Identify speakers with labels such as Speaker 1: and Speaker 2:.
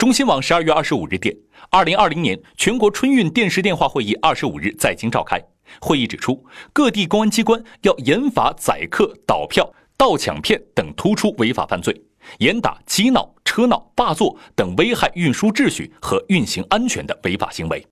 Speaker 1: 中新网十二月二十五日电，二零二零年全国春运电视电话会议二十五日在京召开。会议指出，各地公安机关要严罚宰客、倒票、盗抢骗等突出违法犯罪，严打激闹、车闹、霸座等危害运输秩序和运行安全的违法行为。